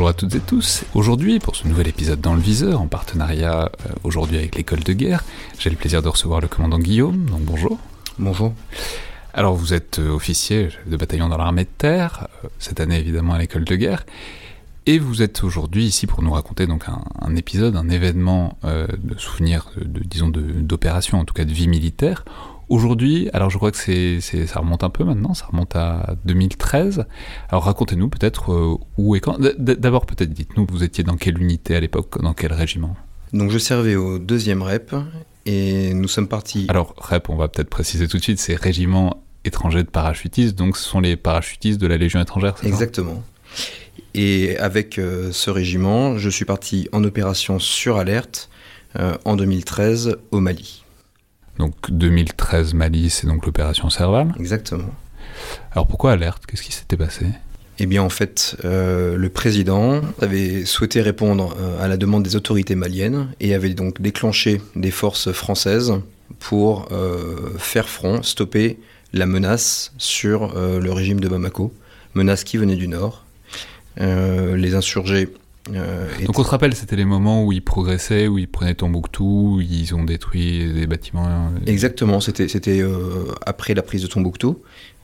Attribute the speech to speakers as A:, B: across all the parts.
A: Bonjour à toutes et tous. Aujourd'hui, pour ce nouvel épisode dans le viseur, en partenariat euh, aujourd'hui avec l'école de guerre, j'ai le plaisir de recevoir le commandant Guillaume. Donc bonjour.
B: Bonjour.
A: Alors vous êtes euh, officier de bataillon dans l'armée de terre, euh, cette année évidemment à l'école de guerre, et vous êtes aujourd'hui ici pour nous raconter donc un, un épisode, un événement euh, de souvenir, de, de- disons de- d'opération, en tout cas de vie militaire. Aujourd'hui, alors je crois que c'est, c'est- ça remonte un peu maintenant, ça remonte à 2013. Alors racontez-nous peut-être euh, où et quand. D'abord peut-être dites-nous, vous étiez dans quelle unité à l'époque, dans quel régiment?
B: Donc je servais au deuxième REP et nous sommes partis.
A: Alors REP, on va peut-être préciser tout de suite, c'est Régiment étranger de parachutistes, donc ce sont les parachutistes de la Légion étrangère, c'est ça?
B: Exactement. Et avec euh, ce régiment, je suis parti en opération sur alerte euh, en 2013 au Mali.
A: Donc 2013 Mali, c'est donc l'opération Serval.
B: Exactement.
A: Alors pourquoi alerte? Qu'est-ce qui s'était passé?
B: Eh bien en fait, euh, le président avait souhaité répondre euh, à la demande des autorités maliennes et avait donc déclenché des forces françaises pour euh, faire front, stopper la menace sur euh, le régime de Bamako, menace qui venait du nord. Les insurgés euh,
A: Donc on se rappelle, c'était les moments où ils progressaient, où ils prenaient Tombouctou, où ils ont détruit des bâtiments. euh,
B: Exactement, c'était c'était euh, après la prise de Tombouctou.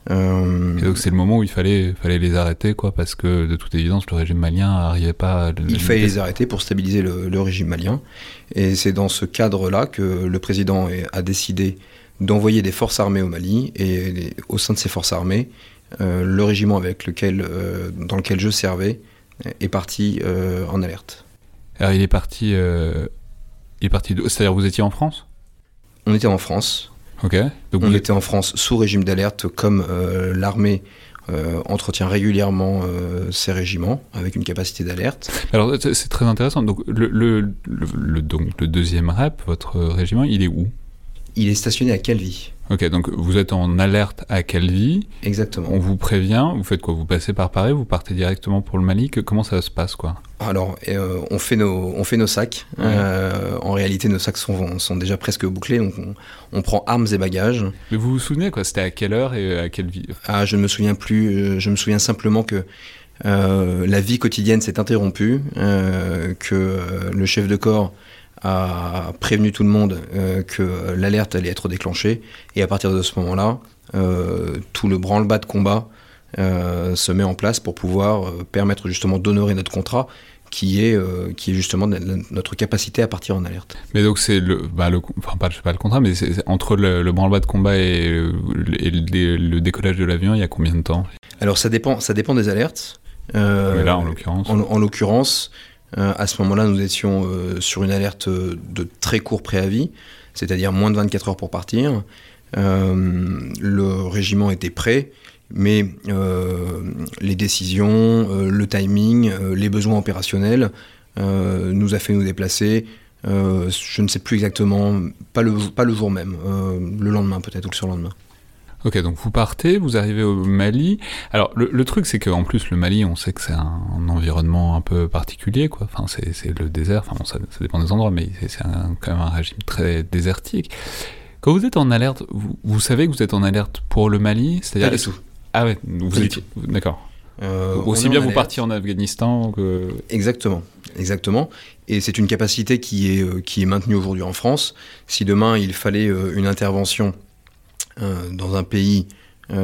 B: Euh,
A: Et donc c'est le moment où il fallait, fallait les arrêter, quoi, parce que de toute évidence, le régime malien n'arrivait pas à...
B: il fallait les arrêter pour stabiliser le, le régime malien. Et c'est dans ce cadre-là que le président a décidé d'envoyer des forces armées au Mali. Et les- au sein de ces forces armées, euh, le régiment avec lequel, dans lequel je servais est parti euh, en alerte.
A: Alors il est parti... euh, Il est parti... C'est-à-dire vous étiez en France?
B: On était en France.
A: Ok. Donc
B: On
A: vous
B: était en France sous régime d'alerte, comme euh, l'armée euh, entretient régulièrement euh, ses régiments avec une capacité d'alerte.
A: Alors c'est très intéressant. Donc le, le, le, le- donc, le deuxième rep, votre régiment, il est où?
B: Il est stationné à Calvi.
A: Ok, donc vous êtes en alerte à Calvi,
B: Exactement.
A: on vous prévient, vous faites quoi? Vous passez par Paris, vous partez directement pour le Mali, que, comment ça se passe quoi?
B: Alors, euh, on, fait nos, on fait nos sacs.
A: Ouais.
B: Euh, en réalité, nos sacs sont, sont déjà presque bouclés. Donc, on, on prend armes et bagages.
A: Mais vous vous souvenez quoi? C'était à quelle heure et à quelle vie?
B: Ah, je ne me souviens plus. euh, Je me souviens simplement que euh, la vie quotidienne s'est interrompue, que le chef de corps a prévenu tout le monde euh, que l'alerte allait être déclenchée. Et à partir de ce moment-là, euh, tout le branle-bas de combat euh, se met en place pour pouvoir permettre justement d'honorer notre contrat, qui est, qui est justement notre capacité à partir en alerte.
A: Mais donc c'est le, bah le, enfin pas, je sais pas le contrat, mais c'est entre le, le branle-bas de combat et, et le, dé- le décollage de l'avion, il y a combien de temps?
B: Alors ça dépend, ça dépend des alertes.
A: Mais là en l'occurrence.
B: En, en l'occurrence, à ce moment-là, nous étions euh, sur une alerte euh, de très court préavis, c'est-à-dire moins de 24 heures pour partir. Euh, le régiment était prêt, mais euh, les décisions, euh, le timing, euh, les besoins opérationnels euh, nous a fait nous déplacer. euh, je ne sais plus exactement, pas le, pas le jour même, euh, le lendemain peut-être ou le surlendemain.
A: Ok, donc vous partez, vous arrivez au Mali. Alors le, le truc c'est qu'en plus le Mali, on sait que c'est un, un environnement un peu particulier, quoi. Enfin c'est le désert. Enfin bon, ça, ça dépend des endroits, mais c'est quand même un régime très désertique. Quand vous êtes en alerte, vous, vous savez que vous êtes en alerte pour le Mali, c'est-à-dire
B: Pas du tout.
A: Ah ouais, vous étiez- D'accord. Aussi bien vous partiez en Afghanistan que...
B: Exactement, exactement. Et c'est une capacité qui est, qui est maintenue aujourd'hui en France. Si demain il fallait une intervention dans un pays où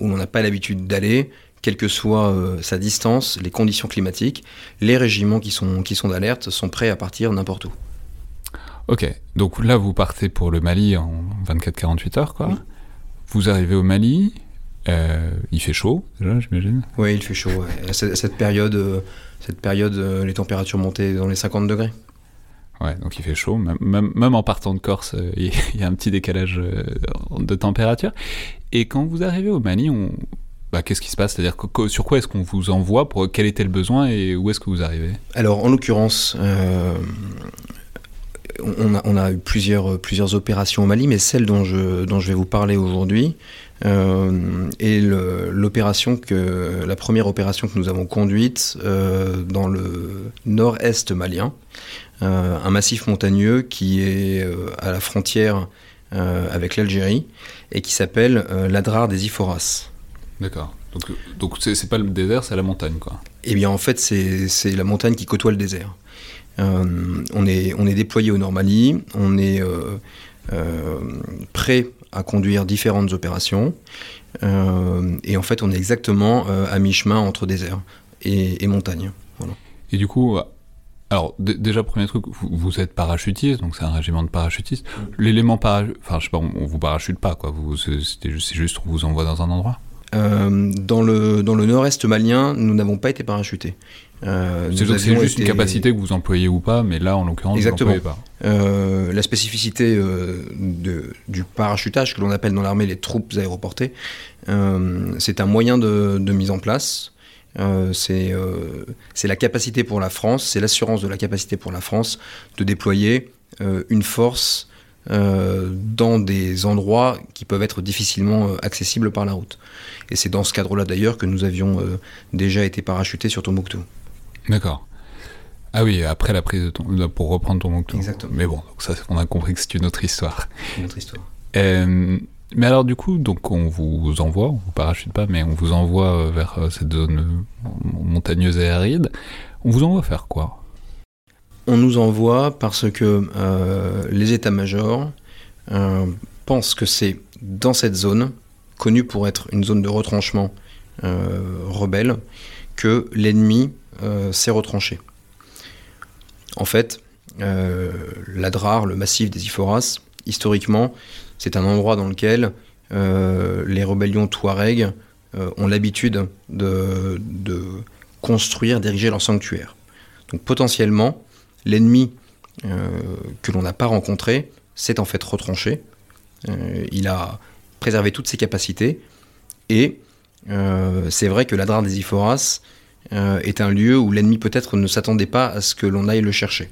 B: on n'a pas l'habitude d'aller, quelle que soit euh, sa distance, les conditions climatiques, les régiments qui sont, qui sont d'alerte sont prêts à partir n'importe où.
A: Ok, donc là vous partez pour le Mali en 24-48 heures, quoi. Vous arrivez au Mali, euh, il fait chaud déjà, j'imagine
B: Oui, il fait chaud. Cette, période, euh, cette période les températures montaient dans les 50 degrés.
A: Donc il fait chaud. Même, en partant de Corse, il y a un petit décalage de température. Et quand vous arrivez au Mali, bah, qu'est-ce qui se passe? C'est-à-dire sur quoi est-ce qu'on vous envoie pour quel était le besoin et où est-ce que vous arrivez?
B: Alors en l'occurrence, euh, on, a, eu plusieurs, opérations au Mali, mais celle dont je, vais vous parler aujourd'hui euh, est l'opération que la première opération que nous avons conduite euh, dans le nord-est malien, un massif montagneux qui est à la frontière avec l'Algérie et qui s'appelle l'Adrar des Iphoras.
A: D'accord. Donc, donc c'est pas le désert, c'est la montagne, quoi.
B: Eh bien, en fait, c'est la montagne qui côtoie le désert. Euh, on, est, on est déployé au Normandie, on est euh, euh, prêt à conduire différentes opérations, et en fait, on est exactement à mi-chemin entre désert et, montagne.
A: Et du coup, alors, déjà, premier truc, vous, êtes parachutiste, donc c'est un régiment de parachutistes. L'élément parachute, enfin, je sais pas, on, vous parachute pas, quoi. C'est juste, juste, on vous envoie dans un endroit
B: euh, dans le, dans le nord-est malien, nous n'avons pas été parachutés.
A: Euh, c'est juste une capacité que vous employez ou pas, mais là, en l'occurrence, vous n'employez pas.
B: Euh, la spécificité de, du parachutage, que l'on appelle dans l'armée les troupes aéroportées, c'est un moyen de, de, mise en place. C'est la capacité pour la France, c'est l'assurance de la capacité pour la France de déployer une force dans des endroits qui peuvent être difficilement accessibles par la route. Et c'est dans ce cadre-là d'ailleurs que nous avions euh, déjà été parachutés sur Tombouctou.
A: D'accord. Ah oui, après la prise de ton... pour reprendre Tombouctou.
B: Exactement.
A: Mais bon, donc ça, on a compris que c'est une autre histoire.
B: Une autre histoire.
A: Euh, mais alors du coup, donc on vous envoie, on vous parachute pas, mais on vous envoie euh, vers cette zone montagneuse et aride. On vous envoie faire quoi?
B: On nous envoie parce que les états-majors pensent que c'est dans cette zone connue pour être une zone de retranchement euh, rebelle, que l'ennemi euh, s'est retranché. En fait, euh, l'Adrar, le massif des Iphoras, historiquement, c'est un endroit dans lequel les rébellions touareg ont l'habitude de, construire, d'ériger leur sanctuaire. Donc potentiellement, l'ennemi que l'on n'a pas rencontré s'est en fait retranché. il a préserver toutes ses capacités. Et euh, c'est vrai que l'Adrar des Iphoras euh, est un lieu où l'ennemi peut-être ne s'attendait pas à ce que l'on aille le chercher.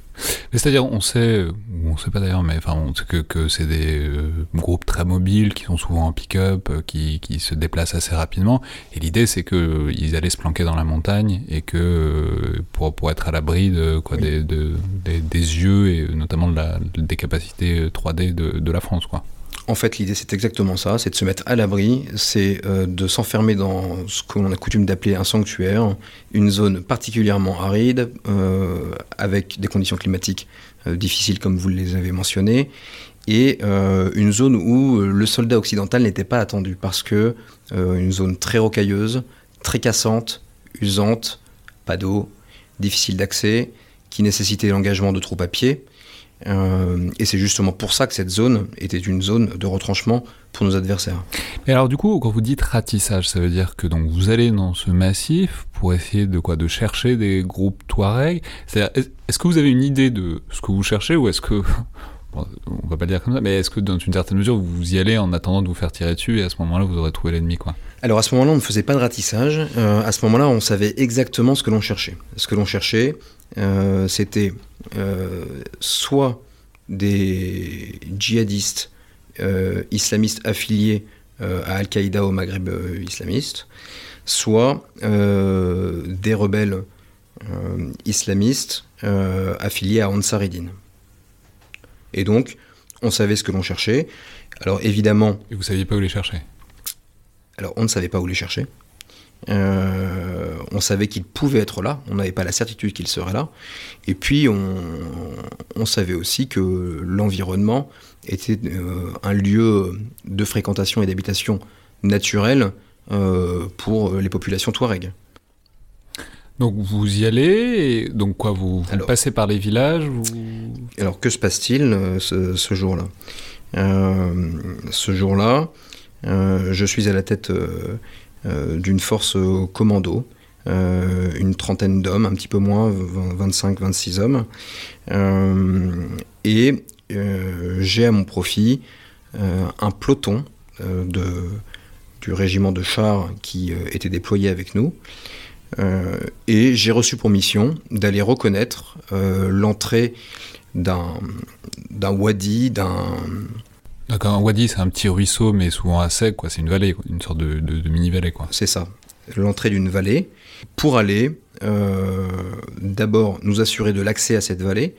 A: C'est-à-dire, on sait, ou on sait pas d'ailleurs, mais enfin, on sait que, que c'est des euh, groupes très mobiles qui sont souvent en pick-up, qui, qui, se déplacent assez rapidement. Et l'idée, c'est qu'ils allaient se planquer dans la montagne et que pour, pour être à l'abri de, quoi, des, de, des, des, yeux et notamment de la, des capacités 3D de, de la France, quoi.
B: En fait, l'idée, c'est exactement ça, c'est de se mettre à l'abri, c'est euh, de s'enfermer dans ce qu'on a coutume d'appeler un sanctuaire, une zone particulièrement aride, euh, avec des conditions climatiques euh, difficiles comme vous les avez mentionnées, et une zone où le soldat occidental n'était pas attendu, parce que une zone très rocailleuse, très cassante, usante, pas d'eau, difficile d'accès, qui nécessitait l'engagement de troupes à pied, euh, et c'est justement pour ça que cette zone était une zone de retranchement pour nos adversaires.
A: Et alors du coup, quand vous dites ratissage, ça veut dire que donc vous allez dans ce massif pour essayer de quoi, de chercher des groupes Touareg? Est-ce que vous avez une idée de ce que vous cherchez ou est-ce que on va pas le dire comme ça, mais est-ce que dans une certaine mesure vous y allez en attendant de vous faire tirer dessus et à ce moment-là vous aurez trouvé l'ennemi quoi?
B: Alors à ce moment-là on ne faisait pas de ratissage. Euh, à ce moment-là on savait exactement ce que l'on cherchait. Ce que l'on cherchait, euh, c'était soit des djihadistes euh, islamistes affiliés à Al-Qaïda au Maghreb islamiste, soit des rebelles islamistes affiliés à Ansaridine. Et donc, on savait ce que l'on cherchait. Alors évidemment...
A: Et vous saviez pas où les chercher?
B: Alors on ne savait pas où les chercher. On savait qu'il pouvait être là, on n'avait pas la certitude qu'il serait là. Et puis on, savait aussi que l'environnement était un lieu de fréquentation et d'habitation naturelle pour les populations touareg.
A: Donc vous y allez, et donc quoi, vous, passez par les villages
B: Alors que se passe-t-il euh, ce, jour-là? Euh, Ce jour-là, euh, je suis à la tête d'une force commando, une trentaine d'hommes, un petit peu moins, 25-26 hommes, et j'ai à mon profit un peloton de, du régiment de chars qui était déployé avec nous. Euh, et j'ai reçu pour mission d'aller reconnaître euh, l'entrée d'un wadi, d'un...
A: D'accord, wadi c'est un petit ruisseau mais souvent à sec, c'est une vallée, une sorte de, mini-vallée. quoi.
B: C'est ça, l'entrée d'une vallée, pour aller euh, d'abord nous assurer de l'accès à cette vallée,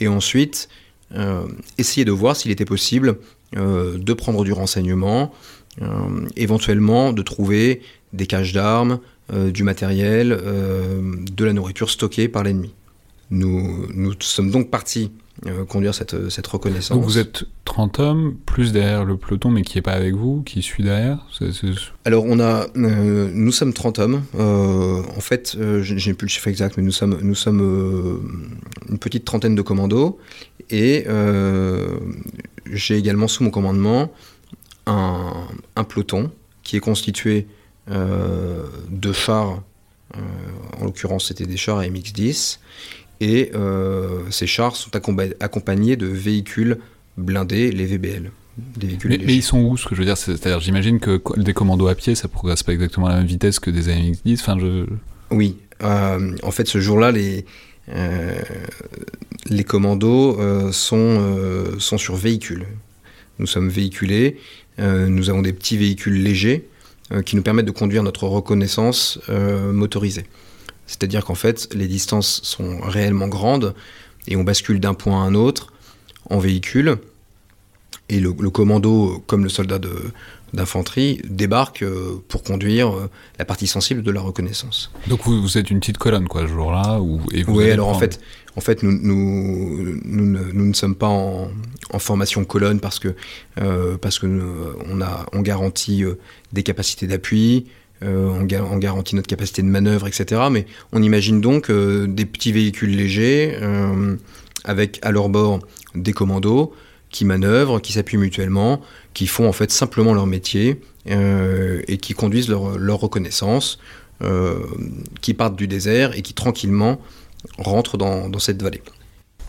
B: et ensuite essayer de voir s'il était possible de prendre du renseignement, éventuellement de trouver des caches d'armes, euh, du matériel, euh, de la nourriture stockée par l'ennemi. Nous sommes donc partis euh, conduire cette, cette, reconnaissance.
A: Donc vous êtes 30 hommes, plus derrière le peloton, mais qui n'est pas avec vous, qui suit derrière
B: Alors on a, nous sommes 30 hommes. en fait, j'ai plus le chiffre exact, mais nous sommes, nous sommes une petite trentaine de commandos. Et j'ai également sous mon commandement un, un peloton qui est constitué euh, de chars, euh, en l'occurrence c'était des chars MX-10, et euh, ces chars sont accompagnés de véhicules blindés, les VBL.
A: Des véhicules mais, ils sont où ce que je veux dire? C'est-à-dire, j'imagine que des commandos à pied, ça progresse pas exactement à la même vitesse que des AMX-10. Enfin, je...
B: Oui. en fait, ce jour-là, les, les commandos sont, sont sur véhicules. Nous sommes véhiculés. nous avons des petits véhicules légers euh, qui nous permettent de conduire notre reconnaissance euh, motorisée. C'est-à-dire qu'en fait, les distances sont réellement grandes et on bascule d'un point à un autre en véhicule. Et le, commando, comme le soldat d'infanterie, débarque euh, pour conduire la partie sensible de la reconnaissance.
A: Donc vous, vous êtes une petite colonne, quoi, ce jour-là
B: Oui, alors en fait, en fait, nous, nous, nous, ne, sommes pas en, formation colonne parce que, euh, parce que on, a, on garantit euh, des capacités d'appui, euh, on, garantit notre capacité de manœuvre, etc. Mais on imagine donc des petits véhicules légers avec à leur bord des commandos qui manœuvrent, qui s'appuient mutuellement, qui font en fait simplement leur métier et qui conduisent leur, reconnaissance, qui partent du désert et qui tranquillement rentre dans, cette vallée.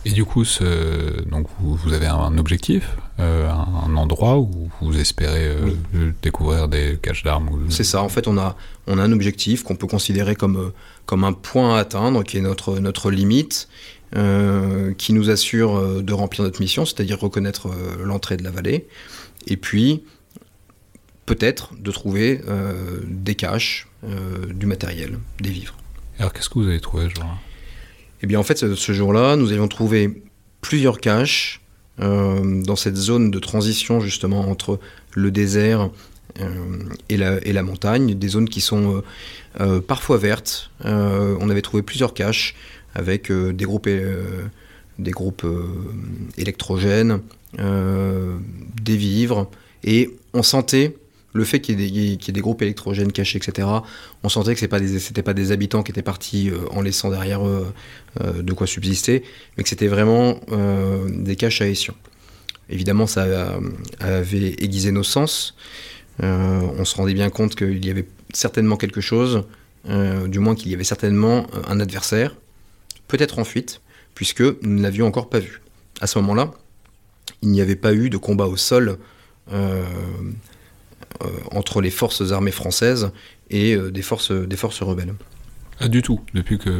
A: Et du coup, ce, donc vous, avez un objectif, euh, un endroit où vous espérez euh, découvrir des caches d'armes
B: C'est ça, en fait, on a, on a un objectif qu'on peut considérer comme, euh, comme un point à atteindre, qui est notre, notre limite, qui nous assure de remplir notre mission, c'est-à-dire reconnaître l'entrée de la vallée, et puis peut-être de trouver des caches, du matériel, des vivres.
A: Alors qu'est-ce que vous avez trouvé, genre
B: eh bien, en fait, ce, jour-là, nous avions trouvé plusieurs caches euh, dans cette zone de transition, justement, entre le désert euh, et, la, montagne, des zones qui sont euh, parfois vertes. on avait trouvé plusieurs caches avec des groupes électrogènes, des vivres, et on sentait le fait qu'il y, ait des groupes électrogènes cachés, etc., on sentait que ce n'étaient pas, des habitants qui étaient partis euh, en laissant derrière eux euh, de quoi subsister, mais que c'était vraiment euh, des caches à ession. Évidemment, ça avait aiguisé nos sens. on se rendait bien compte qu'il y avait certainement quelque chose, du moins qu'il y avait certainement un adversaire, peut-être en fuite, puisque nous ne l'avions encore pas vu. À ce moment-là, il n'y avait pas eu de combat au sol entre les forces armées françaises et euh, des, forces, des forces rebelles.
A: Ah, du tout, depuis qu'il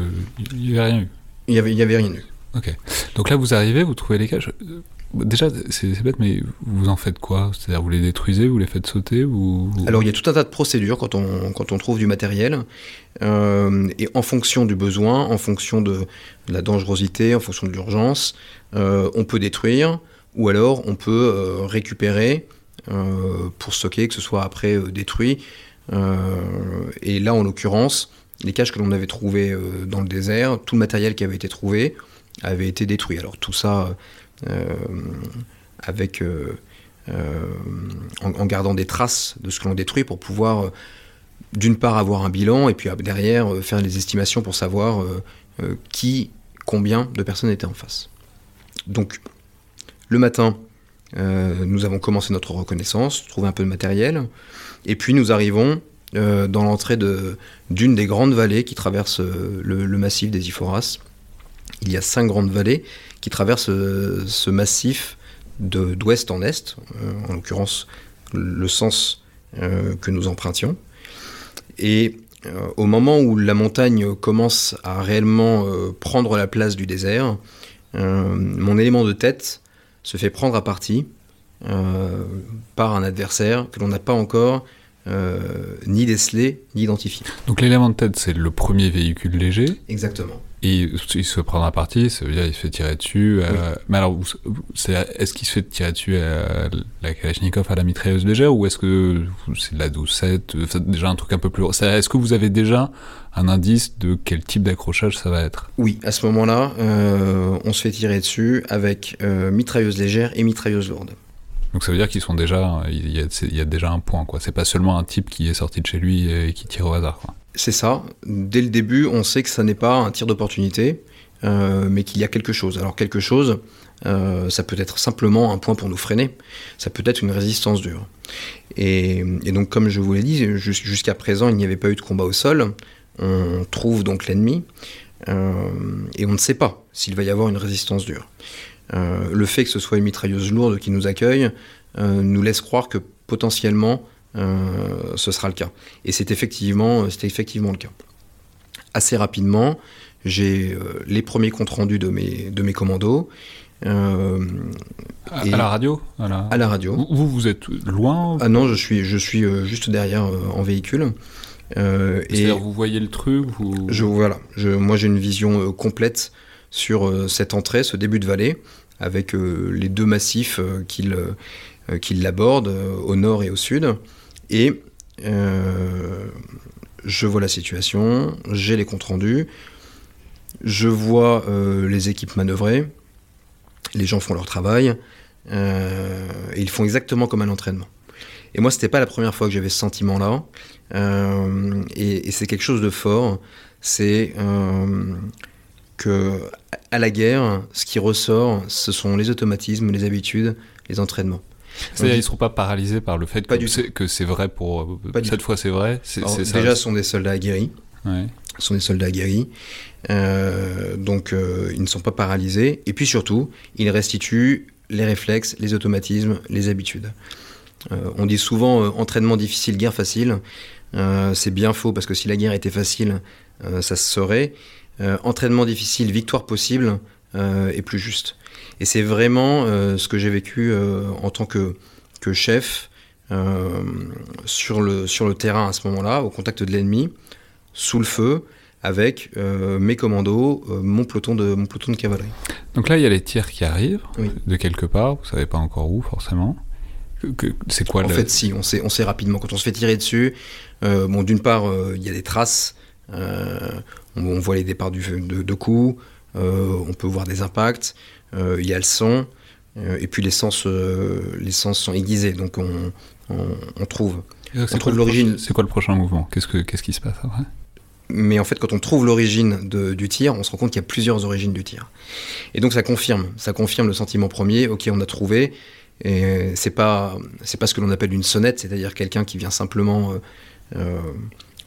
A: n'y avait rien eu
B: Il n'y avait, y avait rien eu.
A: Ok. Donc là, vous arrivez, vous trouvez les caches. Euh, déjà, c'est bête, mais vous en faites quoi? C'est-à-dire, vous les détruisez, vous les faites sauter.
B: Alors, il y a tout un tas de procédures quand on, quand on trouve du matériel. et en fonction du besoin, en fonction de, la dangerosité, en fonction de l'urgence, on peut détruire ou alors on peut récupérer euh, pour stocker, que ce soit après euh, détruit, et là, en l'occurrence, les caches que l'on avait trouvées dans le désert, tout le matériel qui avait été trouvé avait été détruit. Alors tout ça avec en, gardant des traces de ce que l'on détruit pour pouvoir d'une part avoir un bilan et puis derrière faire les estimations pour savoir qui, combien de personnes étaient en face. Donc le matin, euh, nous avons commencé notre reconnaissance, trouvé un peu de matériel, et puis nous arrivons euh, dans l'entrée d'une des grandes vallées qui traversent euh, le, massif des Iphoras. Il y a cinq grandes vallées qui traversent ce massif d'ouest en est, en l'occurrence le sens que nous empruntions. Et au moment où la montagne commence à réellement prendre la place du désert, mon élément de tête se fait prendre à partie euh, par un adversaire que l'on n'a pas encore euh, ni décelé ni identifié.
A: Donc l'élément de tête, c'est le premier véhicule léger
B: Exactement.
A: Et il se prend à partie, ça veut dire il se fait tirer dessus. Euh, mais alors, est-ce qu'il se fait tirer dessus à la Kalachnikov à la mitrailleuse légère ou est-ce que c'est de la 12-7 Déjà un truc un peu plus. Est-ce que vous avez déjà un indice de quel type d'accrochage ça va être?
B: Oui, à ce moment-là, euh, on se fait tirer dessus avec euh, mitrailleuse légère et mitrailleuse lourde.
A: Donc ça veut dire qu'ils sont déjà, il y, a, il y, a, déjà un point quoi. C'est pas seulement un type qui est sorti de chez lui et qui tire au hasard. Quoi.
B: C'est ça. Dès le début, on sait que ça n'est pas un tir d'opportunité, euh, mais qu'il y a quelque chose. Alors quelque chose, euh, ça peut être simplement un point pour nous freiner. Ça peut être une résistance dure. Et, donc, comme je vous l'ai dit, jusqu'à présent, il n'y avait pas eu de combat au sol. On trouve donc l'ennemi euh, et on ne sait pas s'il va y avoir une résistance dure. le fait que ce soit une mitrailleuse lourde qui nous accueille nous laisse croire que potentiellement ce sera le cas. Et c'est effectivement, c'était effectivement le cas. Assez rapidement, j'ai euh, les premiers comptes rendus de mes, de mes commandos.
A: Euh, à, la radio
B: à la, radio.
A: Vous, vous êtes loin
B: Ah non, je suis, je suis juste derrière en véhicule.
A: et vous voyez le truc
B: je, Voilà, je, moi j'ai une vision complète sur cette entrée, ce début de vallée, avec les deux massifs qu'il qui l'abordent au nord et au sud. Et euh, je vois la situation, j'ai les comptes rendus, je vois euh, les équipes manœuvrer, les gens font leur travail, euh, et ils font exactement comme à l'entraînement. Et moi, c'était pas la première fois que j'avais ce sentiment-là, et, c'est quelque chose de fort. C'est que à la guerre, ce qui ressort, ce sont les automatismes, les habitudes, les entraînements.
A: C'est-à-dire ils ne seront pas paralysés par le fait que, c'est vrai pour... cette fois c'est vrai
B: Déjà, ce sont des soldats aguerris. Ce sont des soldats aguerris. Euh, donc, euh, ils ne sont pas paralysés. Et puis surtout, ils restituent les réflexes, les automatismes, les habitudes. Euh, on dit souvent entraînement difficile, guerre facile. c'est bien faux parce que si la guerre était facile, ça se saurait. entraînement difficile, victoire possible est plus juste. Et c'est vraiment euh, ce que j'ai vécu euh, en tant que, que chef euh, sur, le, sur le terrain à ce moment-là, au contact de l'ennemi, sous le feu, avec mes commandos, mon, peloton de, mon peloton de cavalerie.
A: Donc là, il y a les tirs qui arrivent de quelque part, vous savez pas encore où forcément. C'est quoi
B: En fait, si, on sait, on sait rapidement. Quand on se fait tirer dessus, bon, d'une part, il y a des traces, on, voit les départs du, de, de coups, on peut voir des impacts. Euh, il y a le son, euh, et puis les sens, euh, les sens sont aiguisés, donc on, trouve.
A: On trouve l'origine. C'est quoi le prochain mouvement? Qu'est-ce que qu'est-ce qui se passe après?
B: Mais en fait, quand on trouve l'origine du tir, on se rend compte qu'il y a plusieurs origines du tir. Et donc ça confirme, ça confirme le sentiment premier. Ok, on a trouvé. Et c'est pas c'est pas ce que l'on appelle une sonnette, c'est-à-dire quelqu'un qui vient simplement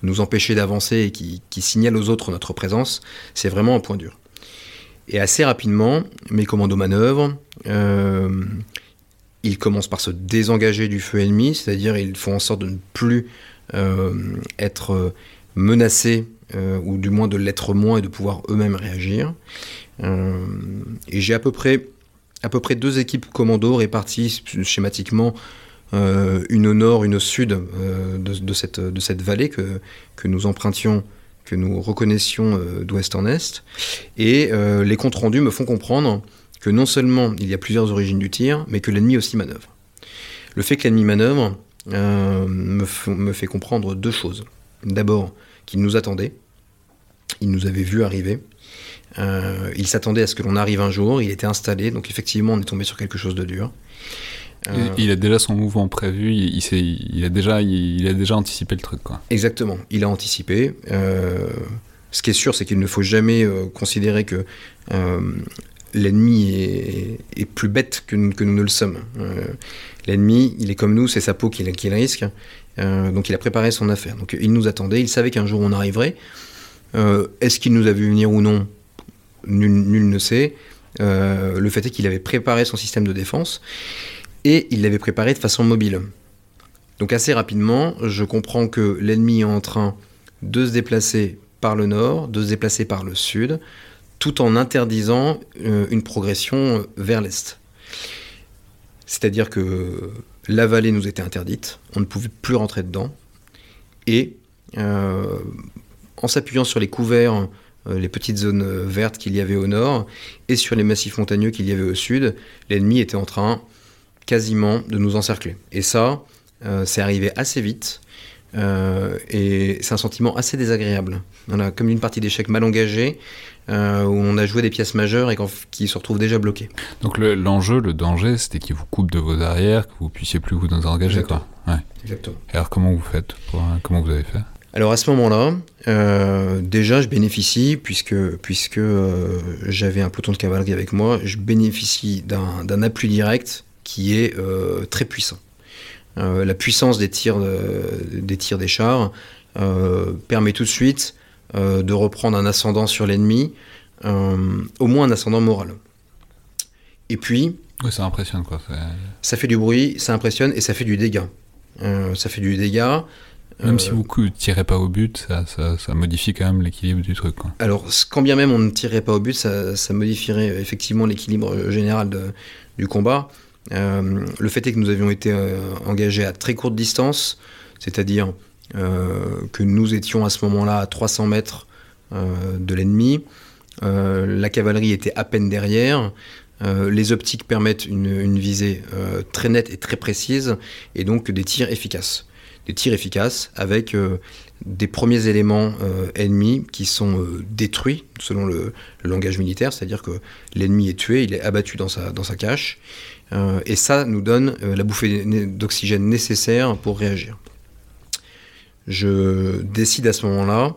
B: nous empêcher d'avancer et qui, qui, signale aux autres notre présence. C'est vraiment un point dur. Et assez rapidement, mes commandos manœuvrent. Euh, ils commencent par se désengager du feu ennemi, c'est-à-dire ils font en sorte de ne plus euh, être menacés, euh, ou du moins de l'être moins et de pouvoir eux-mêmes réagir. et j'ai à peu près à peu près deux équipes commandos réparties schématiquement une au nord, une au sud de, cette, de cette vallée que, que nous empruntions que nous reconnaissions euh, d'ouest en est. Et euh, les comptes rendus me font comprendre que non seulement il y a plusieurs origines du tir, mais que l'ennemi aussi manœuvre. Le fait que l'ennemi manœuvre, me, me, fait comprendre deux choses. D'abord, qu'il nous attendait, il nous avait vu arriver, il s'attendait à ce que l'on arrive un jour, il était installé, donc effectivement on est tombé sur quelque chose de dur.
A: Il a déjà son mouvement prévu, il, il, a déjà, il, a déjà anticipé le truc. Quoi.
B: Exactement, il a anticipé. Euh, ce qui est sûr, c'est qu'il ne faut jamais euh, considérer que euh, l'ennemi est, plus bête que, que, nous ne le sommes. l'ennemi, il est comme nous, c'est sa peau qui, qui risque. donc il a préparé son affaire. Donc il nous attendait, il savait qu'un jour on arriverait. Est-ce qu'il nous a vu venir ou non? Nul, nul, ne sait. le fait est qu'il avait préparé son système de défense et il l'avait préparé de façon mobile. Donc assez rapidement, je comprends que l'ennemi est en train de se déplacer par le nord, de se déplacer par le sud, tout en interdisant euh, une progression vers l'est. C'est-à-dire que la vallée nous était interdite, on ne pouvait plus rentrer dedans, et euh, en s'appuyant sur les couverts, euh, les petites zones vertes qu'il y avait au nord, et sur les massifs montagneux qu'il y avait au sud, l'ennemi était en train quasiment de nous encercler. Et ça, euh, c'est arrivé assez vite. Euh, et c'est un sentiment assez désagréable. On comme une partie d'échecs mal engagée, euh, où on a joué des pièces majeures et qui se retrouvent déjà bloquées.
A: Donc l'enjeu, le, danger, c'était qu'il vous coupe de vos arrières, que vous puissiez plus vous engager. Exactement.
B: Quoi. Ouais. Exactement.
A: Et alors comment vous faites Comment vous avez fait?
B: Alors à ce moment-là, déjà je bénéficie, puisque, puisque j'avais un peloton de cavalerie avec moi, je bénéficie d'un appui direct qui est euh, très puissant. Euh, la puissance des tirs, des, tirs des chars euh, permet tout de suite de reprendre un ascendant sur l'ennemi, au moins un ascendant moral. Et puis...
A: Oui, ça impressionne quoi.
B: Ça fait du bruit, ça impressionne et ça fait du dégât. ça fait du dégât.
A: Même si vous ne tirez pas au but, ça, ça, modifie quand même l'équilibre du truc. Quoi.
B: Alors, quand bien même on ne tirait pas au but, ça, ça modifierait effectivement l'équilibre général de, du combat. Euh, le fait est que nous avions été euh, engagés à très courte distance, c'est-à-dire euh, que nous étions à ce moment-là à 300 mètres de l'ennemi. la cavalerie était à peine derrière. les optiques permettent une, visée très nette et très précise, et donc des tirs efficaces. Des tirs efficaces avec des premiers éléments ennemis qui sont détruits selon le, langage militaire, c'est-à-dire que l'ennemi est tué, il est abattu dans sa, dans sa cache, et ça nous donne euh, la bouffée d'oxygène nécessaire pour réagir. Je décide à ce moment-là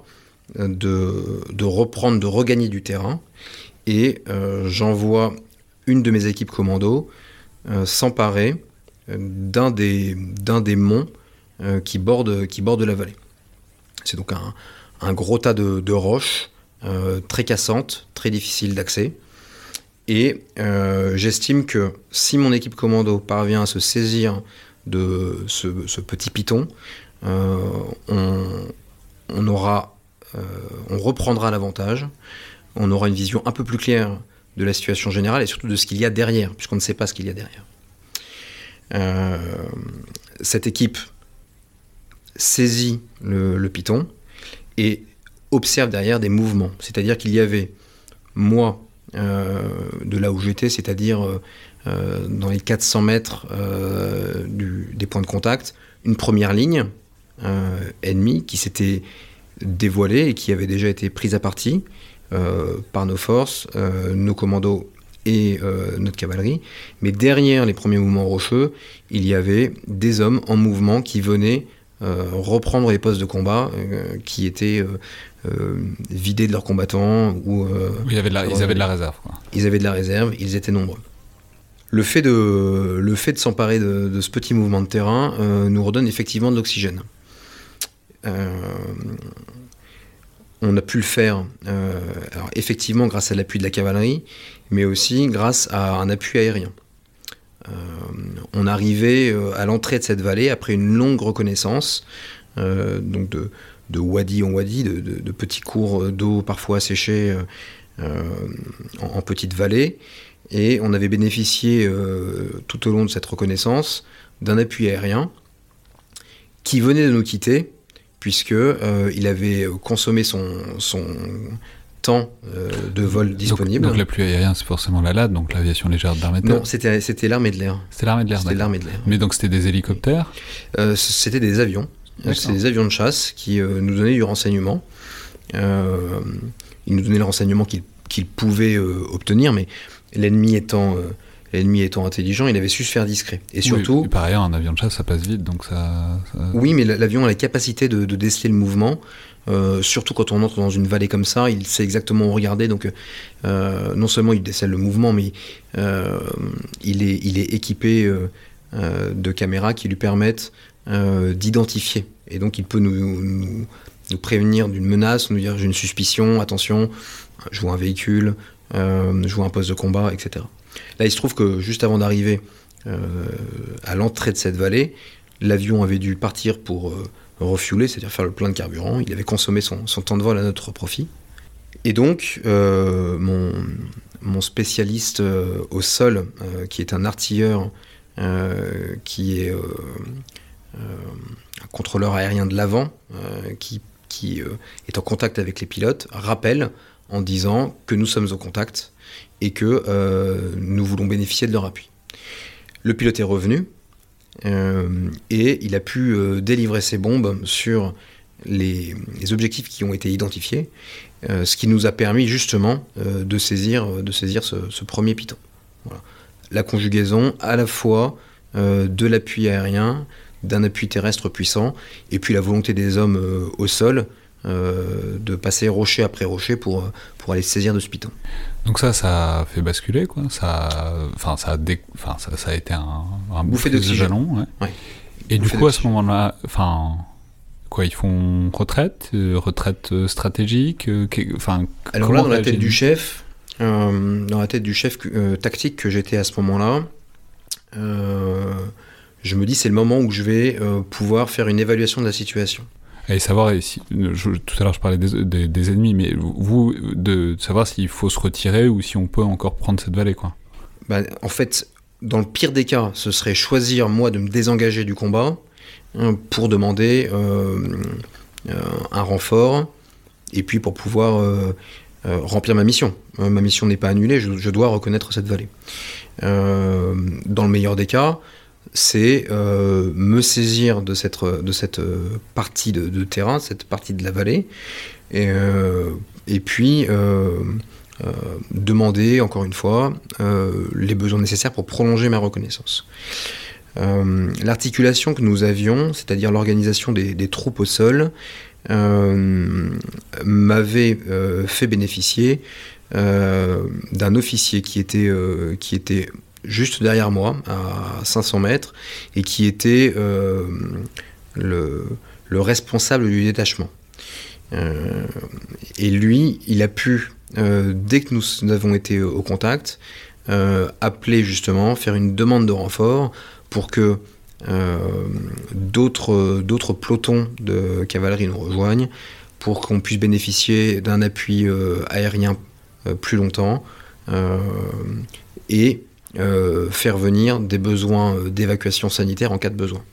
B: euh, de, reprendre, de regagner du terrain, et j'envoie une de mes équipes commando s'emparer d'un des, monts qui, borde, la vallée. C'est donc un, gros tas de roches très cassantes, très difficiles d'accès. Et euh, j'estime que si mon équipe commando parvient à se saisir de ce, petit piton, euh, on, aura, euh, on reprendra l'avantage, on aura une vision un peu plus claire de la situation générale et surtout de ce qu'il y a derrière, puisqu'on ne sait pas ce qu'il y a derrière. cette équipe saisit le, le piton et observe derrière des mouvements, c'est-à-dire qu'il y avait moi de là où j'étais, c'est-à-dire euh, euh, dans les 400 mètres des points de contact, une première ligne ennemie qui s'était dévoilée et qui avait déjà été prise à partie par nos forces, nos commandos et notre cavalerie. Mais derrière les premiers mouvements rocheux, il y avait des hommes en mouvement qui venaient reprendre les postes de combat qui étaient euh, vidés de leurs combattants. Ou,
A: euh, ils, avaient de la, ils avaient de la réserve.
B: Ils avaient de la réserve, ils étaient nombreux. Le fait de, le fait de s'emparer de, ce petit mouvement de terrain euh, nous redonne effectivement de l'oxygène. on a pu le faire alors effectivement grâce à l'appui de la cavalerie, mais aussi grâce à un appui aérien. on arrivait à l'entrée de cette vallée après une longue reconnaissance, donc de, de wadi en wadi, de, petits cours d'eau parfois asséchés euh, euh, en, petites vallées. Et on avait bénéficié euh, tout au long de cette reconnaissance d'un appui aérien qui venait de nous quitter, puisque il avait consommé son, son temps de vol disponible.
A: Donc, l'appui aérien, c'est forcément la LAD, donc l'aviation légère d'armée de terre
B: Non, c'était l'armée de l'air.
A: C'était l'armée de l'air,
B: C'était l'armée de l'air.
A: Mais donc c'était des hélicoptères?
B: C'était des avions. C'était des avions de chasse qui nous donnaient du renseignement. ils nous donnaient le renseignement qu'ils pouvaient obtenir, mais l'ennemi étant l'ennemi étant intelligent, il avait su se faire discret. Et surtout.
A: par ailleurs, un avion de chasse, ça passe vite, donc ça.
B: Oui, mais l'avion a la capacité de, déceler le mouvement. Euh, surtout quand on entre dans une vallée comme ça, il sait exactement où regarder. Donc, euh, non seulement il décèle le mouvement, mais euh, il, est, il est équipé de caméras qui lui permettent d'identifier. Et donc, il peut nous, nous, prévenir d'une menace, nous dire j'ai une suspicion, attention, je vois un véhicule, je vois un poste de combat, etc. Là, il se trouve que juste avant d'arriver euh, à l'entrée de cette vallée, l'avion avait dû partir pour euh, refueler, c'est-à-dire faire le plein de carburant. Il avait consommé son, temps de vol à notre profit. Et donc, euh, mon, spécialiste au sol, qui est un artilleur, qui est un contrôleur aérien de l'avant, qui, qui est en contact avec les pilotes, rappelle en disant que nous sommes au contact et que euh, nous voulons bénéficier de leur appui. Le pilote est revenu euh, et il a pu euh, délivrer ses bombes sur les, objectifs qui ont été identifiés, ce qui nous a permis justement de saisir, de saisir ce, premier piton. La conjugaison à la fois de l'appui aérien, d'un appui terrestre puissant, et puis la volonté des hommes au sol euh, de passer rocher après rocher pour, pour aller saisir de ce piton.
A: Donc ça, ça a fait basculer, quoi. Ça, enfin, ça, a enfin, ça, ça, a été un, un
B: bouffée de
A: jalon. Ouais. Et du coup, à ce moment-là, enfin, quoi, ils font retraite, euh, retraite euh, stratégique, enfin.
B: Alors là, dans la tête du chef, dans la tête du chef tactique que j'étais à ce moment-là, je me dis c'est le moment où je vais pouvoir faire une évaluation de la situation.
A: Et savoir, si, tout à l'heure je parlais des, ennemis, mais vous, de, savoir s'il faut se retirer ou si on peut encore prendre cette vallée, quoi.
B: Bah, en fait, dans le pire des cas, ce serait choisir moi de me désengager du combat hein, pour demander euh, euh, un renfort et puis pour pouvoir euh, remplir ma mission. ma mission n'est pas annulée, je, je, dois reconnaître cette vallée. dans le meilleur des cas, c'est euh, me saisir de cette, euh, partie de, terrain, cette partie de la vallée, et, euh, puis demander, encore une fois, les besoins nécessaires pour prolonger ma reconnaissance. L'articulation que nous avions, c'est-à-dire l'organisation des, troupes au sol, m'avait fait bénéficier d'un officier qui était juste derrière moi, à 500 mètres, et qui était euh, le, responsable du détachement. Euh, et lui, il a pu, euh, dès que nous avons été au contact, appeler justement, faire une demande de renfort pour que d'autres pelotons de cavalerie nous rejoignent, pour qu'on puisse bénéficier d'un appui aérien plus longtemps. et faire venir des besoins euh, d'évacuation sanitaire en cas de besoin.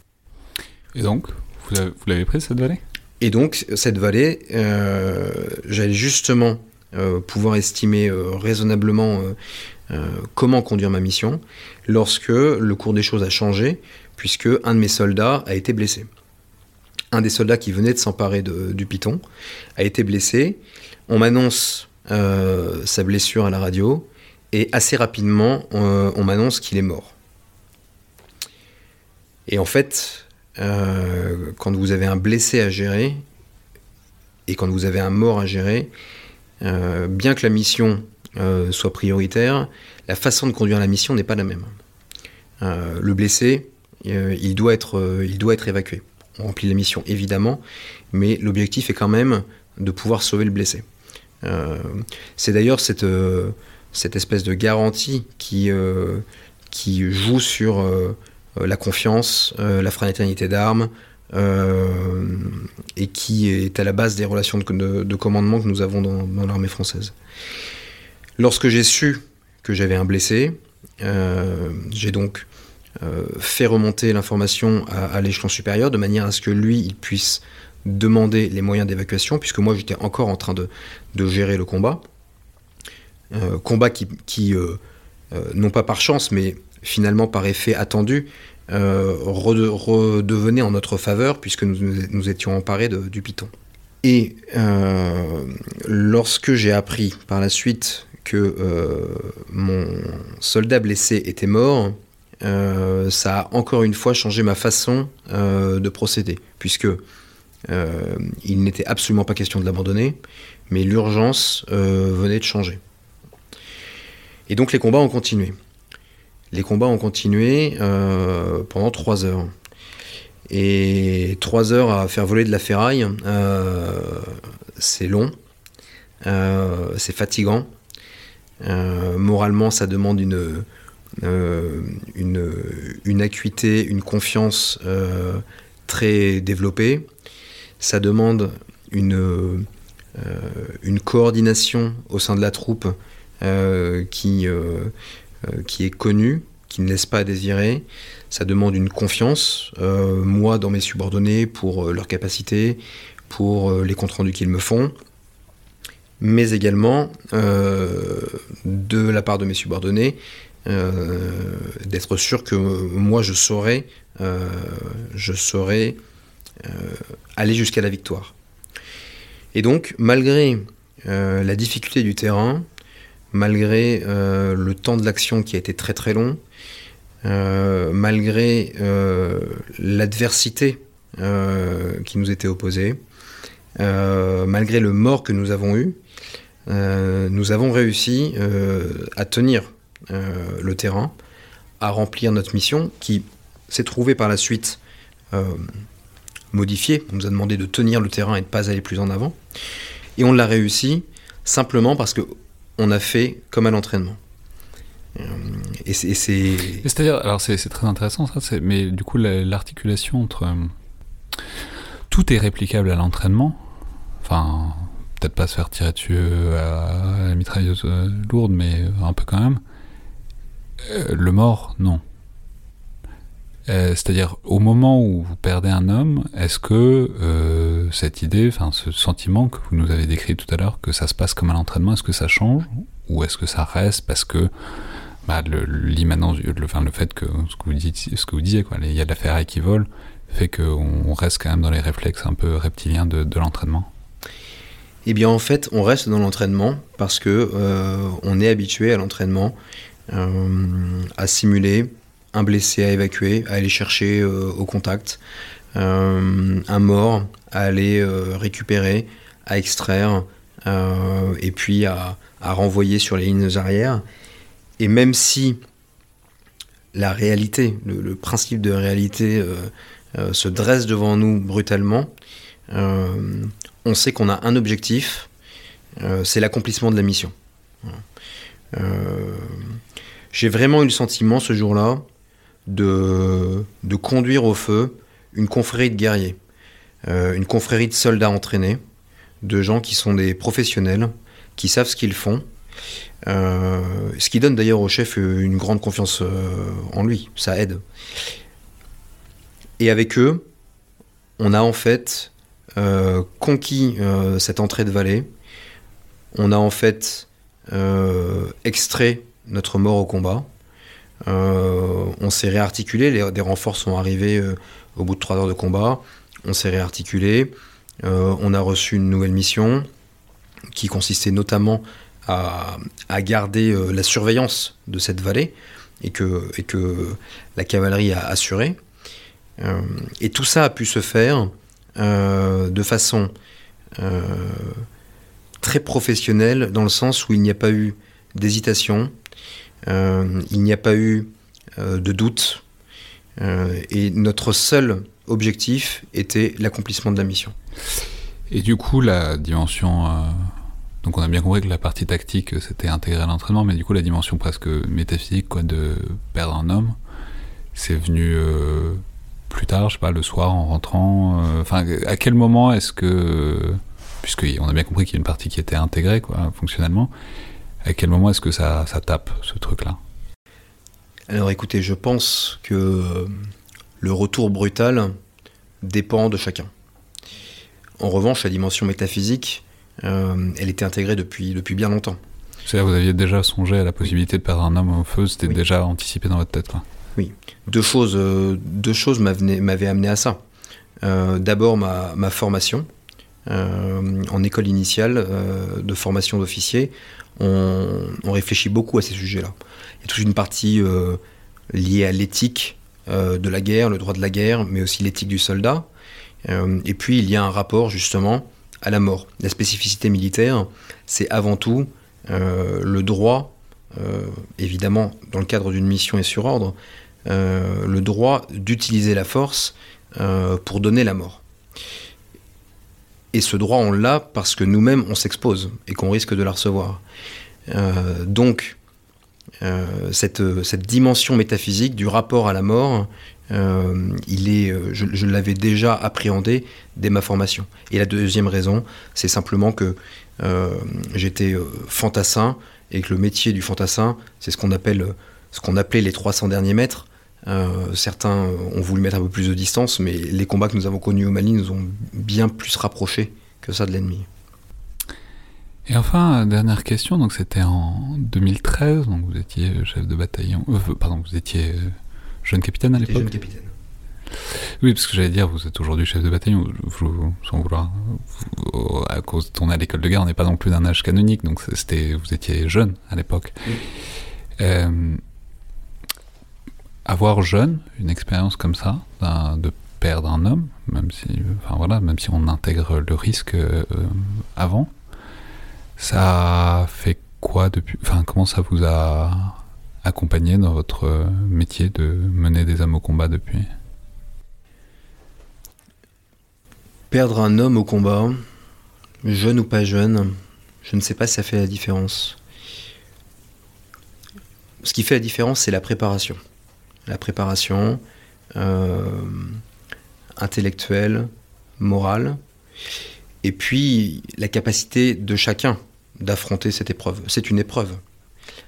A: Et donc, vous l'avez prise cette vallée?
B: Et donc, cette vallée, euh, j'allais justement pouvoir estimer raisonnablement comment conduire ma mission lorsque le cours des choses a changé, puisque un de mes soldats a été blessé. Un des soldats qui venait de s'emparer du piton a été blessé. On m'annonce sa blessure à la radio. Et assez rapidement, on, m'annonce qu'il est mort. Et en fait, euh, quand vous avez un blessé à gérer, et quand vous avez un mort à gérer, euh, bien que la mission euh, soit prioritaire, la façon de conduire la mission n'est pas la même. le blessé, il, doit être, il doit être évacué. On remplit la mission évidemment, mais l'objectif est quand même de pouvoir sauver le blessé. C'est d'ailleurs cette cette espèce de garantie qui, euh, joue sur euh, la confiance, euh, la fraternité d'armes, et qui est à la base des relations de, commandement que nous avons dans, l'armée française. Lorsque j'ai su que j'avais un blessé, j'ai donc fait remonter l'information à, l'échelon supérieur de manière à ce que lui, il puisse demander les moyens d'évacuation, puisque moi j'étais encore en train de, gérer le combat. Combat qui, non pas par chance, mais finalement par effet attendu, redevenait en notre faveur, puisque nous nous étions emparés du Python. Et lorsque j'ai appris par la suite que mon soldat blessé était mort, euh, ça a encore une fois changé ma façon euh, de procéder, puisque euh, il n'était absolument pas question de l'abandonner, mais l'urgence venait de changer. Et donc les combats ont continué. Les combats ont continué pendant trois heures. Et trois heures à faire voler de la ferraille, c'est long, c'est fatigant. moralement, ça demande une, euh, une, une, acuité, une confiance euh, très développée. Ça demande euh, une coordination au sein de la troupe qui, qui est connue, qui ne laisse pas à désirer. Ça demande une confiance, moi dans mes subordonnés, pour leur capacité, pour les comptes rendus qu'ils me font mais également de la part de mes subordonnés, euh, d'être sûr que moi je saurais, euh, je saurais euh, aller jusqu'à la victoire. Et donc, malgré la difficulté du terrain, malgré le temps de l'action qui a été très très long, malgré l'adversité qui nous était opposée, malgré le mort que nous avons eu, nous avons réussi à tenir euh, le terrain, à remplir notre mission qui s'est trouvée par la suite euh, modifiée. On nous a demandé de tenir le terrain et de ne pas aller plus en avant. Et on l'a réussi simplement parce qu'on a fait comme à l'entraînement.
A: Euh. C'est-à-dire, alors c'est très intéressant ça, mais du coup, l'articulation entre. tout est réplicable à l'entraînement. Enfin, peut-être pas se faire tirer dessus à la mitrailleuse lourde, mais un peu quand même. Euh, le mort, non. Euh, c'est-à-dire, au moment où vous perdez un homme, est-ce que euh, cette idée, enfin ce sentiment que vous nous avez décrit tout à l'heure, que ça se passe comme à l'entraînement, est-ce que ça change Ou est-ce que ça reste parce que bah, l'immanence, le, le, le fait que ce que vous, dites, ce que vous disiez, il y a de la ferraille qui vole, fait qu'on reste quand même dans les réflexes un peu reptiliens de, l'entraînement?
B: Eh bien, en fait, on reste dans l'entraînement parce que on est habitué à l'entraînement euh, à simuler un blessé à évacuer, à aller chercher euh, au contact, euh, un mort à aller récupérer, à extraire, et puis à, renvoyer sur les lignes arrière. Et même si la réalité, le, principe de réalité se dresse devant nous brutalement, on sait qu'on a un objectif, c'est l'accomplissement de la mission. J'ai vraiment eu le sentiment ce jour-là de, conduire au feu une confrérie de guerriers, euh, une confrérie de soldats entraînés, de gens qui sont des professionnels, qui savent ce qu'ils font, euh, ce qui donne d'ailleurs au chef une grande confiance euh, en lui, ça aide. Et avec eux, on a en fait conquis cette entrée de vallée, on a en fait extrait notre mort au combat. Euh, on s'est réarticulé, des renforts sont arrivés euh, au bout de trois heures de combat. On s'est réarticulé. Euh, on a reçu une nouvelle mission qui consistait notamment à, garder la surveillance de cette vallée et que, la cavalerie a assuré. et tout ça a pu se faire de façon très professionnelle dans le sens où il n'y a pas eu d'hésitation, il n'y a pas eu euh, de doute. Euh, et notre seul objectif était l'accomplissement de la mission.
A: Et du coup, la dimension. donc, on a bien compris que la partie tactique, c'était intégré à l'entraînement, mais du coup, la dimension presque métaphysique, quoi, de perdre un homme, c'est venu plus tard, je sais pas, le soir en rentrant. Enfin, à quel moment est-ce que. Puisqu'on a bien compris qu'il y a une partie qui était intégrée, quoi, fonctionnellement. À quel moment est-ce que ça, ça tape, ce truc-là
B: Alors écoutez, je pense que le retour brutal dépend de chacun. En revanche, la dimension métaphysique, elle était intégrée depuis, depuis bien longtemps.
A: C'est-à-dire vous aviez déjà songé à la possibilité de perdre un homme au feu, c'était déjà anticipé dans votre tête quoi.
B: Oui, deux choses, deux choses m'avaient amené à ça. D'abord ma, ma, formation. En école initiale de formation d'officier, on, réfléchit beaucoup à ces sujets-là. Il y a toute une partie liée à l'éthique euh, de la guerre, le droit de la guerre, mais aussi l'éthique du soldat. Euh, et puis il y a un rapport justement à la mort. La spécificité militaire, c'est avant tout euh, le droit, évidemment dans le cadre d'une mission et sur ordre, le droit d'utiliser la force pour donner la mort. Et ce droit, on l'a parce que nous-mêmes, on s'expose et qu'on risque de la recevoir. donc, euh, cette, dimension métaphysique du rapport à la mort, euh, il est, euh, je, l'avais déjà appréhendé dès ma formation. Et la deuxième raison, c'est simplement que j'étais fantassin et que le métier du fantassin, c'est ce qu'on appelle, ce qu'on appelait les 300 derniers mètres. Certains ont voulu mettre un peu plus de distance, mais les combats que nous avons connus au Mali nous ont bien plus rapprochés que ça de l'ennemi.
A: Et enfin, dernière question, donc c'était en 2013, donc vous étiez chef de bataillon, euh, pardon, vous étiez euh, jeune capitaine à l'époque
B: Jeune capitaine.
A: Oui, parce que j'allais dire, vous êtes aujourd'hui chef de bataillon, vous, sans vouloir, à cause de tourner à l'école de guerre, on n'est pas non plus d'un âge canonique, donc c'était, vous étiez jeune à l'époque. Euh, avoir jeune, une expérience comme ça, de perdre un homme, même si, enfin voilà, même si on intègre le risque avant, ça fait quoi depuis Enfin, comment ça vous a accompagné dans votre métier de mener des âmes au combat depuis?
B: Perdre un homme au combat, jeune ou pas jeune, je ne sais pas si ça fait la différence. Ce qui fait la différence, c'est la préparation. La préparation euh, intellectuelle, morale, et puis la capacité de chacun d'affronter cette épreuve. C'est une épreuve.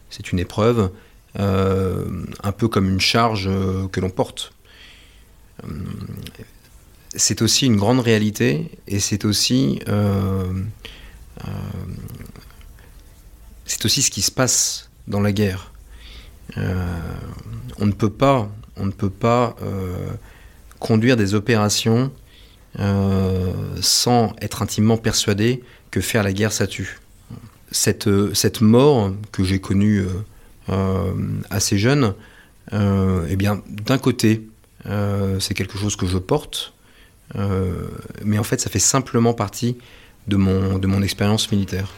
B: C'est une épreuve euh, un peu comme une charge euh, que l'on porte. C'est aussi une grande réalité et c'est aussi c'est aussi ce qui se passe dans la guerre. On ne peut pas on ne peut pas conduire des opérations sans être intimement persuadé que faire la guerre ça tue cette, cette mort que j'ai connue euh, euh, assez jeune, euh, eh bien, d'un côté, c'est quelque chose que je porte, mais en fait, ça fait simplement partie de mon, de mon expérience militaire.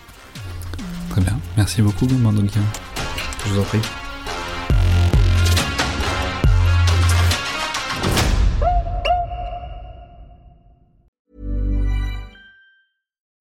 A: Très bien. Merci beaucoup, Mandolien.
B: Je vous en prie.